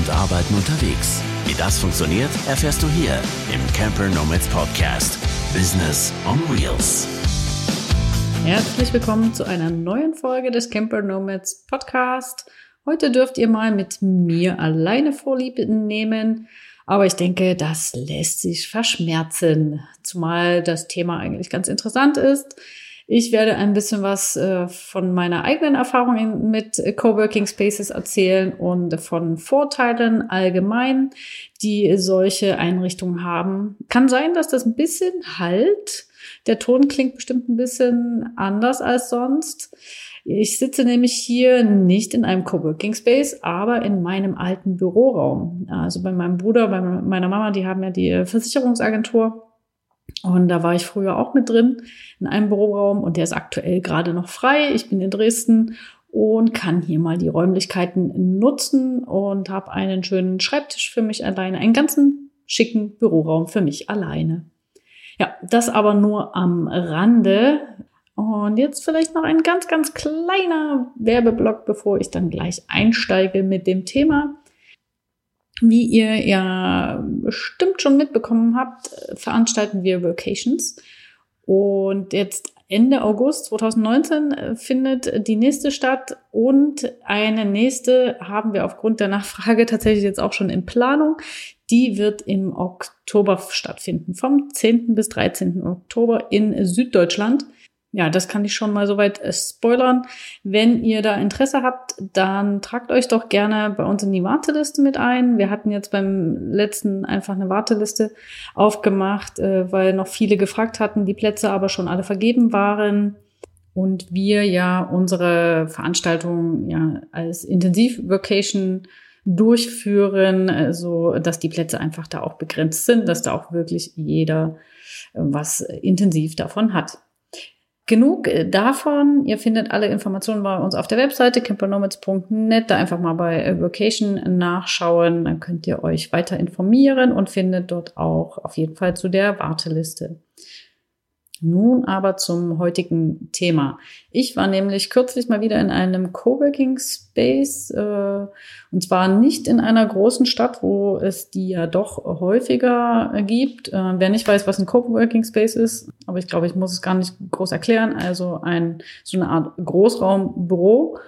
und Arbeiten unterwegs. Wie das funktioniert, erfährst du hier im Camper Nomads Podcast. Business on Wheels. Herzlich willkommen zu einer neuen Folge des Camper Nomads Podcast. Heute dürft ihr mal mit mir alleine Vorlieb nehmen. Aber ich denke, das lässt sich verschmerzen. Zumal das Thema eigentlich ganz interessant ist. Ich werde ein bisschen was äh, von meiner eigenen Erfahrung mit Coworking Spaces erzählen und von Vorteilen allgemein, die solche Einrichtungen haben. Kann sein, dass das ein bisschen halt. Der Ton klingt bestimmt ein bisschen anders als sonst. Ich sitze nämlich hier nicht in einem Coworking Space, aber in meinem alten Büroraum. Also bei meinem Bruder, bei meiner Mama, die haben ja die Versicherungsagentur. Und da war ich früher auch mit drin in einem Büroraum und der ist aktuell gerade noch frei. Ich bin in Dresden und kann hier mal die Räumlichkeiten nutzen und habe einen schönen Schreibtisch für mich alleine, einen ganzen schicken Büroraum für mich alleine. Ja, das aber nur am Rande. Und jetzt vielleicht noch ein ganz, ganz kleiner Werbeblock, bevor ich dann gleich einsteige mit dem Thema. Wie ihr ja bestimmt schon mitbekommen habt, veranstalten wir Vacations. Und jetzt Ende August 2019 findet die nächste statt und eine nächste haben wir aufgrund der Nachfrage tatsächlich jetzt auch schon in Planung. Die wird im Oktober stattfinden, vom 10. bis 13. Oktober in Süddeutschland ja, das kann ich schon mal soweit äh, spoilern. Wenn ihr da Interesse habt, dann tragt euch doch gerne bei uns in die Warteliste mit ein. Wir hatten jetzt beim letzten einfach eine Warteliste aufgemacht, äh, weil noch viele gefragt hatten, die Plätze aber schon alle vergeben waren. Und wir ja unsere Veranstaltung ja als Intensiv-Vacation durchführen, äh, so dass die Plätze einfach da auch begrenzt sind, dass da auch wirklich jeder was intensiv davon hat. Genug äh, davon. Ihr findet alle Informationen bei uns auf der Webseite campernomads.net. Da einfach mal bei Vocation nachschauen. Dann könnt ihr euch weiter informieren und findet dort auch auf jeden Fall zu der Warteliste. Nun aber zum heutigen Thema. Ich war nämlich kürzlich mal wieder in einem Coworking Space äh, und zwar nicht in einer großen Stadt, wo es die ja doch häufiger gibt. Äh, wer nicht weiß, was ein Coworking Space ist, aber ich glaube, ich muss es gar nicht groß erklären. Also ein so eine Art Großraumbüro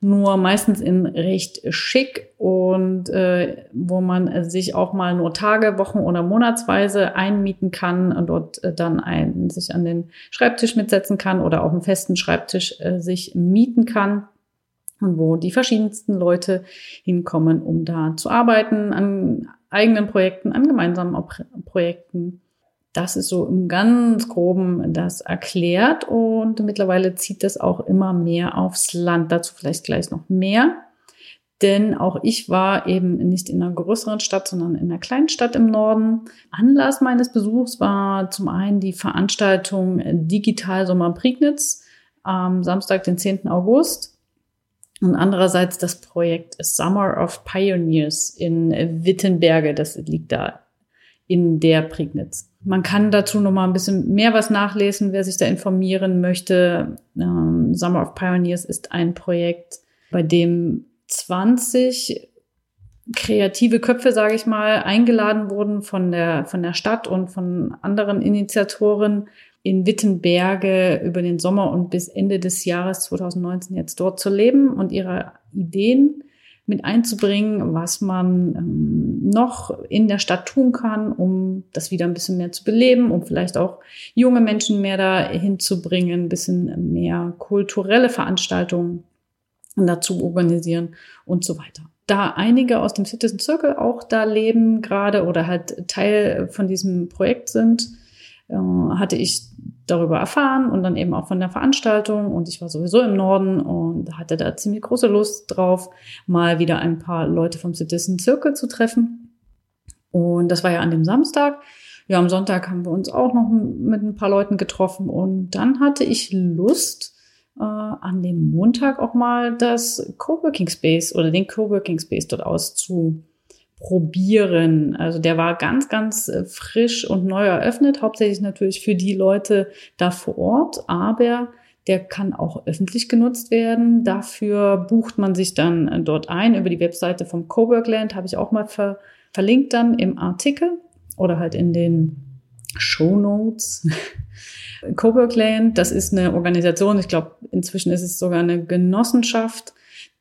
nur meistens in recht schick und äh, wo man sich auch mal nur Tage, Wochen oder Monatsweise einmieten kann und dort äh, dann ein, sich an den Schreibtisch mitsetzen kann oder auch einen festen Schreibtisch äh, sich mieten kann und wo die verschiedensten Leute hinkommen, um da zu arbeiten an eigenen Projekten, an gemeinsamen Projekten das ist so im ganz groben das erklärt und mittlerweile zieht das auch immer mehr aufs Land. Dazu vielleicht gleich noch mehr. Denn auch ich war eben nicht in einer größeren Stadt, sondern in einer kleinen Stadt im Norden. Anlass meines Besuchs war zum einen die Veranstaltung Digital Sommer Prignitz am Samstag, den 10. August. Und andererseits das Projekt Summer of Pioneers in Wittenberge. Das liegt da in der Prignitz. Man kann dazu noch mal ein bisschen mehr was nachlesen, wer sich da informieren möchte. Ähm, Summer of Pioneers ist ein Projekt, bei dem 20 kreative Köpfe, sage ich mal, eingeladen wurden von der, von der Stadt und von anderen Initiatoren in Wittenberge über den Sommer und bis Ende des Jahres 2019 jetzt dort zu leben und ihre Ideen mit einzubringen, was man ähm, noch in der Stadt tun kann, um das wieder ein bisschen mehr zu beleben, um vielleicht auch junge Menschen mehr dahin zu bringen, ein bisschen mehr kulturelle Veranstaltungen dazu organisieren und so weiter. Da einige aus dem Citizen Circle auch da leben gerade oder halt Teil von diesem Projekt sind, äh, hatte ich darüber erfahren und dann eben auch von der Veranstaltung und ich war sowieso im Norden und hatte da ziemlich große Lust drauf, mal wieder ein paar Leute vom Citizen Circle zu treffen. Und das war ja an dem Samstag. Ja, am Sonntag haben wir uns auch noch mit ein paar Leuten getroffen und dann hatte ich Lust, äh, an dem Montag auch mal das Coworking Space oder den Coworking Space dort auszu probieren. Also der war ganz, ganz äh, frisch und neu eröffnet, hauptsächlich natürlich für die Leute da vor Ort, aber der kann auch öffentlich genutzt werden. Dafür bucht man sich dann äh, dort ein über die Webseite vom Coworkland, habe ich auch mal ver verlinkt dann im Artikel oder halt in den Show Notes. Coworkland, das ist eine Organisation, ich glaube, inzwischen ist es sogar eine Genossenschaft,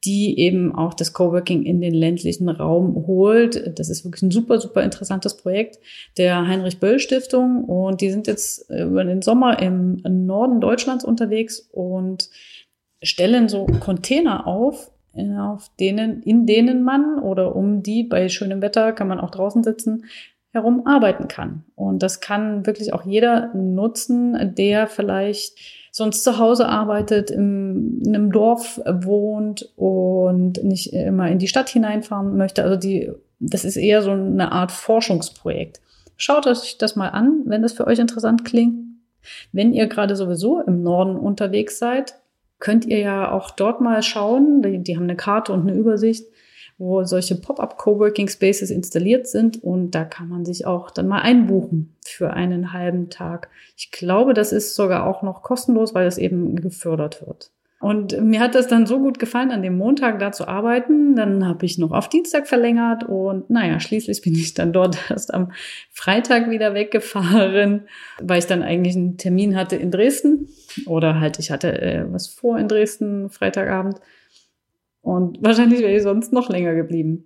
die eben auch das Coworking in den ländlichen Raum holt. Das ist wirklich ein super, super interessantes Projekt der Heinrich Böll Stiftung und die sind jetzt über den Sommer im Norden Deutschlands unterwegs und stellen so Container auf, auf denen, in denen man oder um die bei schönem Wetter kann man auch draußen sitzen, herum arbeiten kann. Und das kann wirklich auch jeder nutzen, der vielleicht sonst zu Hause arbeitet, in, in einem Dorf wohnt und nicht immer in die Stadt hineinfahren möchte. Also die, das ist eher so eine Art Forschungsprojekt. Schaut euch das mal an, wenn das für euch interessant klingt. Wenn ihr gerade sowieso im Norden unterwegs seid, könnt ihr ja auch dort mal schauen. Die, die haben eine Karte und eine Übersicht wo solche Pop-up Coworking Spaces installiert sind und da kann man sich auch dann mal einbuchen für einen halben Tag. Ich glaube, das ist sogar auch noch kostenlos, weil das eben gefördert wird. Und mir hat das dann so gut gefallen, an dem Montag da zu arbeiten. Dann habe ich noch auf Dienstag verlängert und naja, schließlich bin ich dann dort erst am Freitag wieder weggefahren, weil ich dann eigentlich einen Termin hatte in Dresden oder halt ich hatte äh, was vor in Dresden Freitagabend und wahrscheinlich wäre ich sonst noch länger geblieben.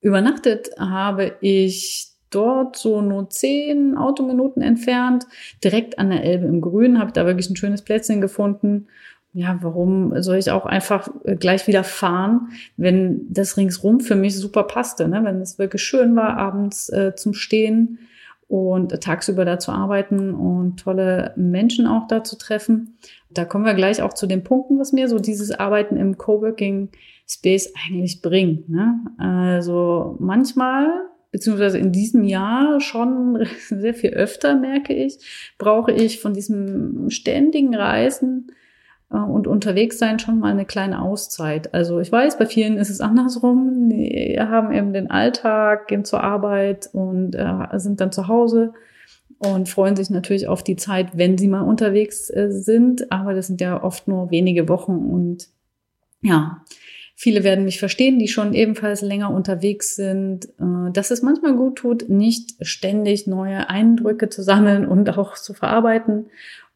Übernachtet habe ich dort so nur zehn Autominuten entfernt, direkt an der Elbe im Grün, habe da wirklich ein schönes Plätzchen gefunden. Ja, warum soll ich auch einfach äh, gleich wieder fahren, wenn das ringsrum für mich super passte, ne? wenn es wirklich schön war, abends äh, zum Stehen und tagsüber da zu arbeiten und tolle Menschen auch da zu treffen. Da kommen wir gleich auch zu den Punkten, was mir so dieses Arbeiten im Coworking Space eigentlich bringt. Ne? Also manchmal, beziehungsweise in diesem Jahr schon sehr viel öfter, merke ich, brauche ich von diesem ständigen Reisen und unterwegs sein schon mal eine kleine Auszeit. Also ich weiß, bei vielen ist es andersrum. Die haben eben den Alltag, gehen zur Arbeit und äh, sind dann zu Hause und freuen sich natürlich auf die Zeit, wenn sie mal unterwegs äh, sind. Aber das sind ja oft nur wenige Wochen und ja, viele werden mich verstehen, die schon ebenfalls länger unterwegs sind, äh, dass es manchmal gut tut, nicht ständig neue Eindrücke zu sammeln und auch zu verarbeiten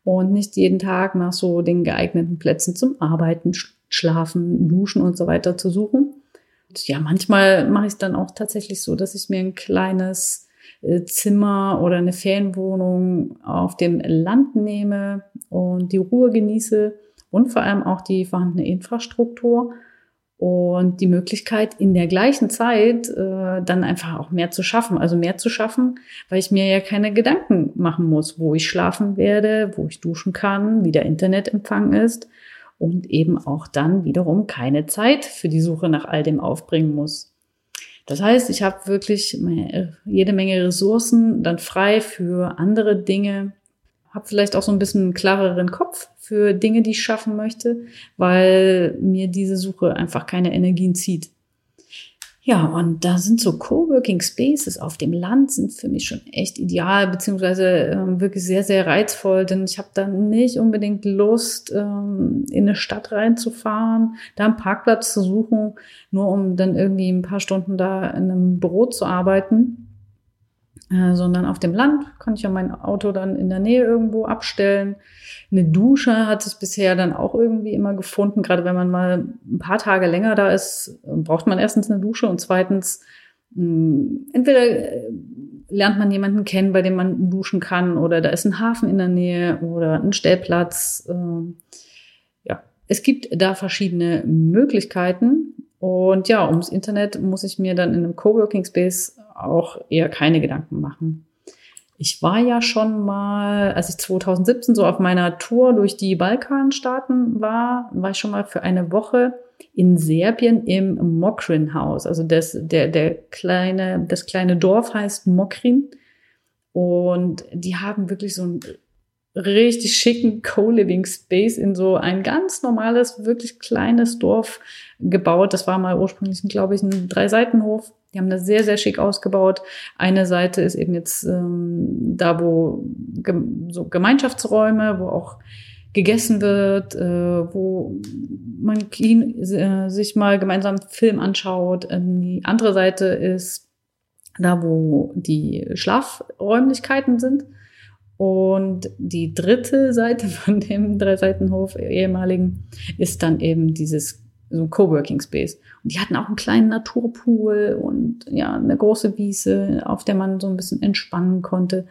und nicht jeden Tag nach so den geeigneten Plätzen zum Arbeiten, Schlafen, Duschen und so weiter zu suchen. Und ja, manchmal mache ich es dann auch tatsächlich so, dass ich mir ein kleines äh, Zimmer oder eine Ferienwohnung auf dem Land nehme und die Ruhe genieße und vor allem auch die vorhandene Infrastruktur und die Möglichkeit in der gleichen Zeit äh, dann einfach auch mehr zu schaffen. Also mehr zu schaffen, weil ich mir ja keine Gedanken machen muss, wo ich schlafen werde, wo ich duschen kann, wie der Internetempfang ist und eben auch dann wiederum keine Zeit für die Suche nach all dem aufbringen muss. Das heißt, ich habe wirklich jede Menge Ressourcen dann frei für andere Dinge, habe vielleicht auch so ein bisschen einen klareren Kopf für Dinge, die ich schaffen möchte, weil mir diese Suche einfach keine Energien zieht. Ja, und da sind so Coworking Spaces auf dem Land sind für mich schon echt ideal, beziehungsweise ähm, wirklich sehr, sehr reizvoll, denn ich habe dann nicht unbedingt Lust, ähm, in eine Stadt reinzufahren, da einen Parkplatz zu suchen, nur um dann irgendwie ein paar Stunden da in einem Büro zu arbeiten. Äh, sondern auf dem Land kann ich ja mein Auto dann in der Nähe irgendwo abstellen. Eine Dusche hat sich bisher dann auch irgendwie immer gefunden. Gerade wenn man mal ein paar Tage länger da ist, braucht man erstens eine Dusche und zweitens mh, hm, entweder äh, lernt man jemanden kennen, bei dem man duschen kann oder da ist ein Hafen in der Nähe oder ein Stellplatz. Äh, ja, es gibt da verschiedene Möglichkeiten. Und ja, ums Internet muss ich mir dann in einem Coworking Space auch eher keine Gedanken machen. Ich war ja schon mal, als ich 2017 so auf meiner Tour durch die Balkanstaaten war, war ich schon mal für eine Woche in Serbien im Mokrin Haus. Also das, der, der kleine, das kleine Dorf heißt Mokrin. Und die haben wirklich so ein richtig schicken Co-Living Space in so ein ganz normales, wirklich kleines Dorf gebaut. Das war mal ursprünglich, glaube ich, ein Drei-Seitenhof. Die haben das sehr, sehr schick ausgebaut. Eine Seite ist eben jetzt ähm, da, wo so Gemeinschaftsräume, wo auch gegessen wird, äh, wo man äh, sich mal gemeinsam Film anschaut. Ähm, die andere Seite ist da, wo die Schlafräumlichkeiten sind. Und die dritte Seite von dem Dreiseitenhof ehemaligen ist dann eben dieses so ein Coworking Space. Und die hatten auch einen kleinen Naturpool und ja, eine große Wiese, auf der man so ein bisschen entspannen konnte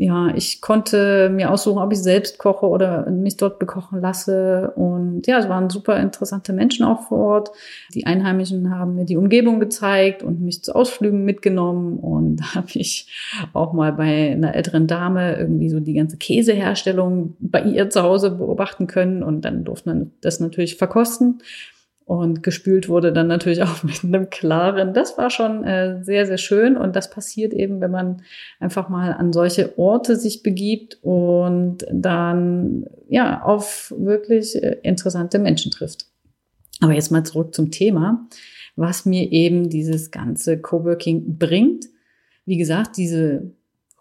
ja, ich konnte mir aussuchen, ob ich selbst koche oder mich dort bekochen lasse. Und ja, es waren super interessante Menschen auch vor Ort. Die Einheimischen haben mir die Umgebung gezeigt und mich zu Ausflügen mitgenommen. Und da habe ich auch mal bei einer älteren Dame irgendwie so die ganze Käseherstellung bei ihr zu Hause beobachten können. Und dann durfte man das natürlich verkosten. Und gespült wurde dann natürlich auch mit einem klaren. Das war schon äh, sehr, sehr schön. Und das passiert eben, wenn man einfach mal an solche Orte sich begibt und dann ja auf wirklich äh, interessante Menschen trifft. Aber jetzt mal zurück zum Thema, was mir eben dieses ganze Coworking bringt. Wie gesagt, diese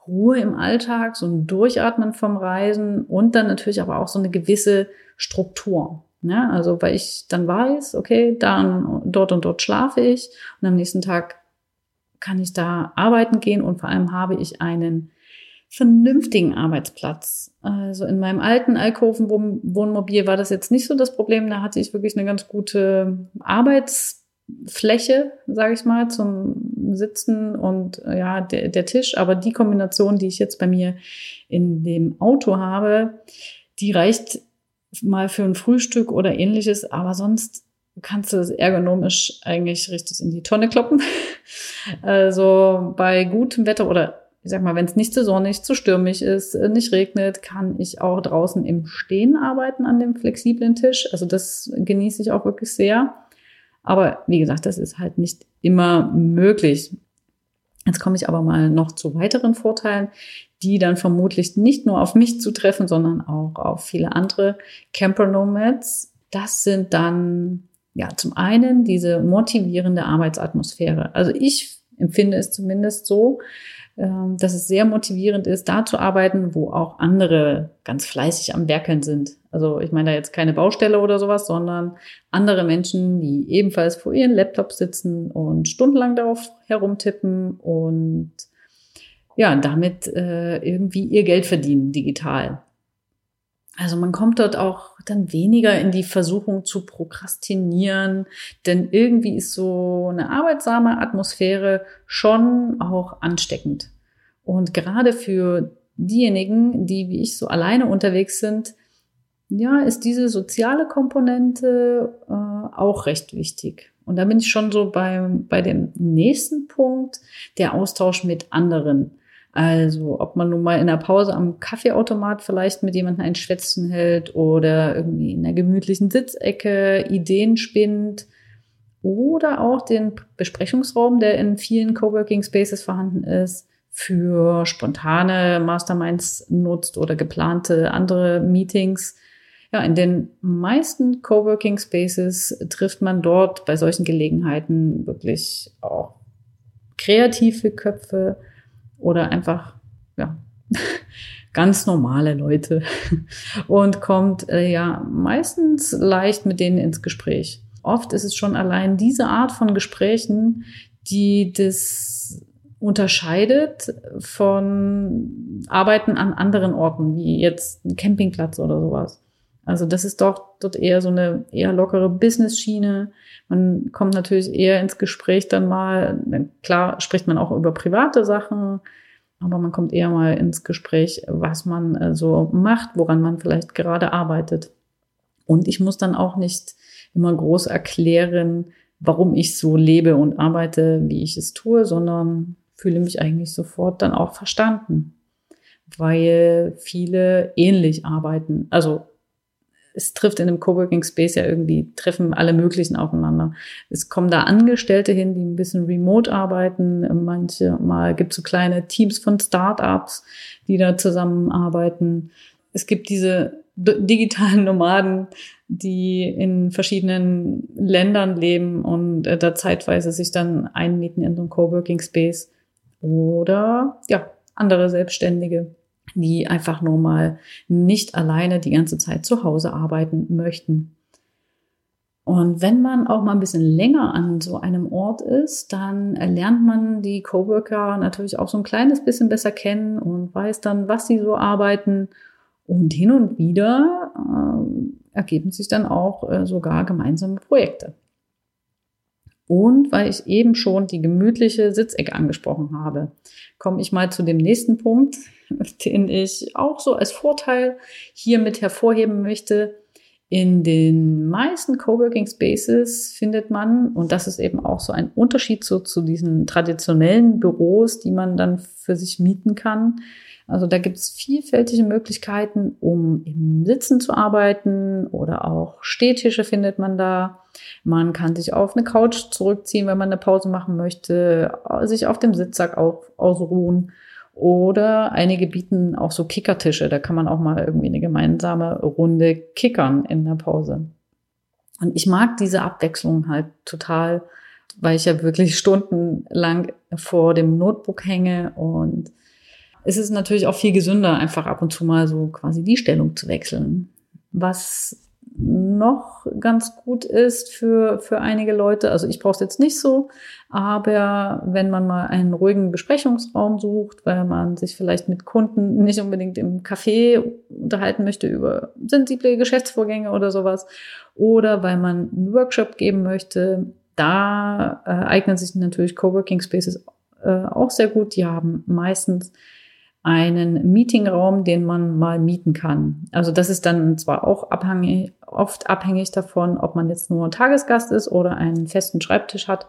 Ruhe im Alltag, so ein Durchatmen vom Reisen und dann natürlich aber auch so eine gewisse Struktur. Ja, also weil ich dann weiß, okay, dann dort und dort schlafe ich und am nächsten Tag kann ich da arbeiten gehen und vor allem habe ich einen vernünftigen Arbeitsplatz. Also in meinem alten Alkoven Wohnmobil war das jetzt nicht so das Problem. Da hatte ich wirklich eine ganz gute Arbeitsfläche, sage ich mal, zum Sitzen und ja, der, der Tisch. Aber die Kombination, die ich jetzt bei mir in dem Auto habe, die reicht mal für ein Frühstück oder ähnliches, aber sonst kannst du es ergonomisch eigentlich richtig in die Tonne kloppen. Also bei gutem Wetter oder ich sag mal, wenn es nicht zu sonnig, zu stürmig ist, äh, nicht regnet, kann ich auch draußen im Stehen arbeiten an dem flexiblen Tisch. Also das genieße ich auch wirklich sehr. Aber wie gesagt, das ist halt nicht immer möglich. Jetzt komme ich aber mal noch zu weiteren Vorteilen, die dann vermutlich nicht nur auf mich zutreffen, sondern auch auf viele andere Camper Nomads. Das sind dann ja zum einen diese motivierende Arbeitsatmosphäre. Also ich empfinde es zumindest so, dass es sehr motivierend ist, da zu arbeiten, wo auch andere ganz fleißig am Werkeln sind. Also ich meine da jetzt keine Baustelle oder sowas, sondern andere Menschen, die ebenfalls vor ihren Laptops sitzen und stundenlang darauf herumtippen und ja, damit äh, irgendwie ihr Geld verdienen digital. Also man kommt dort auch dann weniger in die Versuchung zu prokrastinieren, denn irgendwie ist so eine arbeitsame Atmosphäre schon auch ansteckend. Und gerade für diejenigen, die wie ich so alleine unterwegs sind, ja, ist diese soziale Komponente äh, auch recht wichtig. Und da bin ich schon so bei, bei dem nächsten Punkt, der Austausch mit anderen. Also ob man nun mal in der Pause am Kaffeeautomat vielleicht mit jemandem ein Schwätzchen hält oder irgendwie in der gemütlichen Sitzecke Ideen spinnt oder auch den Besprechungsraum, der in vielen Coworking Spaces vorhanden ist, für spontane Masterminds nutzt oder geplante andere Meetings. Ja, in den meisten Coworking Spaces trifft man dort bei solchen Gelegenheiten wirklich auch kreative Köpfe, oder einfach, ja, ganz normale Leute und kommt äh, ja meistens leicht mit denen ins Gespräch. Oft ist es schon allein diese Art von Gesprächen, die das unterscheidet von Arbeiten an anderen Orten, wie jetzt ein Campingplatz oder sowas. Also das ist doch dort eher so eine eher lockere Business-Schiene. Man kommt natürlich eher ins Gespräch dann mal. Klar spricht man auch über private Sachen, aber man kommt eher mal ins Gespräch, was man äh, so macht, woran man vielleicht gerade arbeitet. Und ich muss dann auch nicht immer groß erklären, warum ich so lebe und arbeite, wie ich es tue, sondern fühle mich eigentlich sofort dann auch verstanden, weil viele ähnlich arbeiten. Also es trifft in einem Coworking Space ja irgendwie, treffen alle möglichen aufeinander. Es kommen da Angestellte hin, die ein bisschen remote arbeiten. Manche mal gibt es so kleine Teams von Startups, die da zusammenarbeiten. es gibt diese digitalen Nomaden, die in verschiedenen Ländern leben und äh, da zeitweise sich dann einmieten in so einen Coworking Space oder ja, andere Selbstständige, die einfach nur mal nicht alleine die ganze Zeit zu Hause arbeiten möchten. Und wenn man auch mal ein bisschen länger an so einem Ort ist, dann lernt man die Coworker natürlich auch so ein kleines bisschen besser kennen und weiß dann, was sie so arbeiten. Und hin und wieder äh, ergeben sich dann auch äh, sogar gemeinsame Projekte. Und weil ich eben schon die gemütliche Sitzecke angesprochen habe, komme ich mal zu dem nächsten Punkt, den ich auch so als Vorteil hiermit hervorheben möchte. In den meisten Coworking Spaces findet man, und das ist eben auch so ein Unterschied zu, zu diesen traditionellen Büros, die man dann für sich mieten kann, also da gibt es vielfältige Möglichkeiten, um im Sitzen zu arbeiten oder auch Stehtische findet man da. Man kann sich auf eine Couch zurückziehen, wenn man eine Pause machen möchte, sich auf dem Sitzsack auch ausruhen. Oder einige bieten auch so Kickertische. Da kann man auch mal irgendwie eine gemeinsame Runde kickern in der Pause. Und ich mag diese Abwechslung halt total, weil ich ja wirklich stundenlang vor dem Notebook hänge und es ist natürlich auch viel gesünder, einfach ab und zu mal so quasi die Stellung zu wechseln. Was noch ganz gut ist für, für einige Leute, also ich brauche es jetzt nicht so, aber wenn man mal einen ruhigen Besprechungsraum sucht, weil man sich vielleicht mit Kunden nicht unbedingt im Café unterhalten möchte über sensible Geschäftsvorgänge oder sowas, oder weil man einen Workshop geben möchte, da äh, eignen sich natürlich Coworking Spaces äh, auch sehr gut. Die haben meistens einen Meetingraum, den man mal mieten kann. Also das ist dann zwar auch abhängig, oft abhängig davon, ob man jetzt nur Tagesgast ist oder einen festen Schreibtisch hat.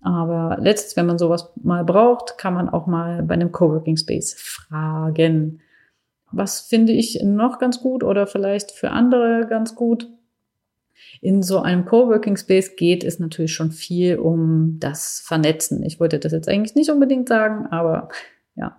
Aber letztens, wenn man sowas mal braucht, kann man auch mal bei einem Coworking Space fragen. Was finde ich noch ganz gut oder vielleicht für andere ganz gut? In so einem Coworking Space geht es natürlich schon viel um das Vernetzen. Ich wollte das jetzt eigentlich nicht unbedingt sagen, aber ja.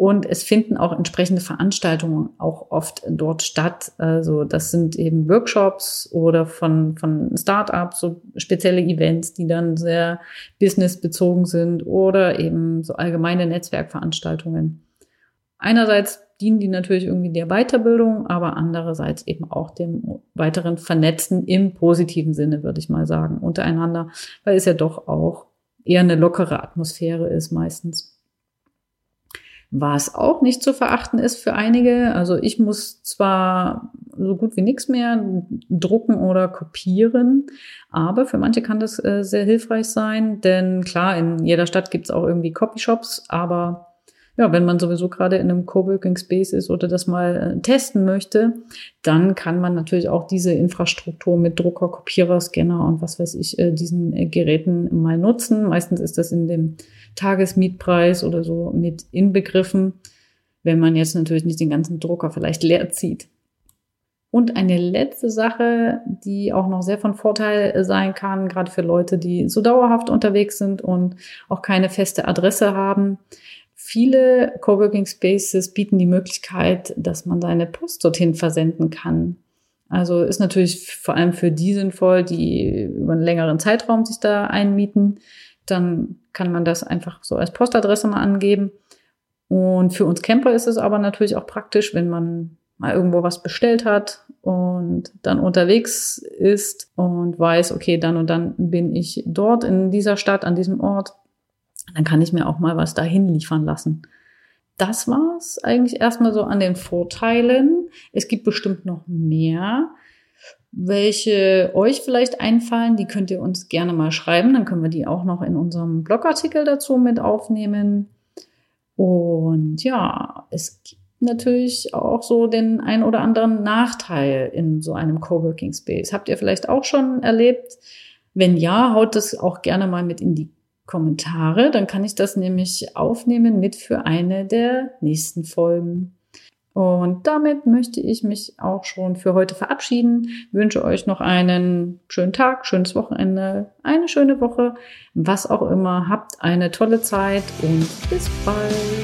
Und es finden auch entsprechende Veranstaltungen auch oft dort statt. Also das sind eben Workshops oder von, von Startups, so spezielle Events, die dann sehr businessbezogen sind oder eben so allgemeine Netzwerkveranstaltungen. Einerseits dienen die natürlich irgendwie der Weiterbildung, aber andererseits eben auch dem weiteren Vernetzen im positiven Sinne, würde ich mal sagen, untereinander, weil es ja doch auch eher eine lockere Atmosphäre ist meistens. Was auch nicht zu verachten ist für einige. Also ich muss zwar so gut wie nichts mehr drucken oder kopieren, aber für manche kann das äh, sehr hilfreich sein, denn klar, in jeder Stadt gibt es auch irgendwie Copyshops, aber ja, wenn man sowieso gerade in einem Coworking Space ist oder das mal äh, testen möchte, dann kann man natürlich auch diese Infrastruktur mit Drucker, Kopierer, Scanner und was weiß ich, äh, diesen äh, Geräten mal nutzen. Meistens ist das in dem Tagesmietpreis oder so mit inbegriffen, wenn man jetzt natürlich nicht den ganzen Drucker vielleicht leer zieht. Und eine letzte Sache, die auch noch sehr von Vorteil sein kann, gerade für Leute, die so dauerhaft unterwegs sind und auch keine feste Adresse haben. Viele Coworking Spaces bieten die Möglichkeit, dass man seine Post dorthin versenden kann. Also ist natürlich vor allem für die sinnvoll, die über einen längeren Zeitraum sich da einmieten dann kann man das einfach so als Postadresse mal angeben. Und für uns Camper ist es aber natürlich auch praktisch, wenn man mal irgendwo was bestellt hat und dann unterwegs ist und weiß, okay, dann und dann bin ich dort in dieser Stadt, an diesem Ort, dann kann ich mir auch mal was dahin liefern lassen. Das war's eigentlich erstmal so an den Vorteilen. Es gibt bestimmt noch mehr welche euch vielleicht einfallen, die könnt ihr uns gerne mal schreiben. Dann können wir die auch noch in unserem Blogartikel dazu mit aufnehmen. Und ja, es gibt natürlich auch so den ein oder anderen Nachteil in so einem Coworking Space. Habt ihr vielleicht auch schon erlebt? Wenn ja, haut das auch gerne mal mit in die Kommentare. Dann kann ich das nämlich aufnehmen mit für eine der nächsten Folgen. Und damit möchte ich mich auch schon für heute verabschieden. Wünsche euch noch einen schönen Tag, schönes Wochenende, eine schöne Woche, was auch immer. Habt eine tolle Zeit und bis bald.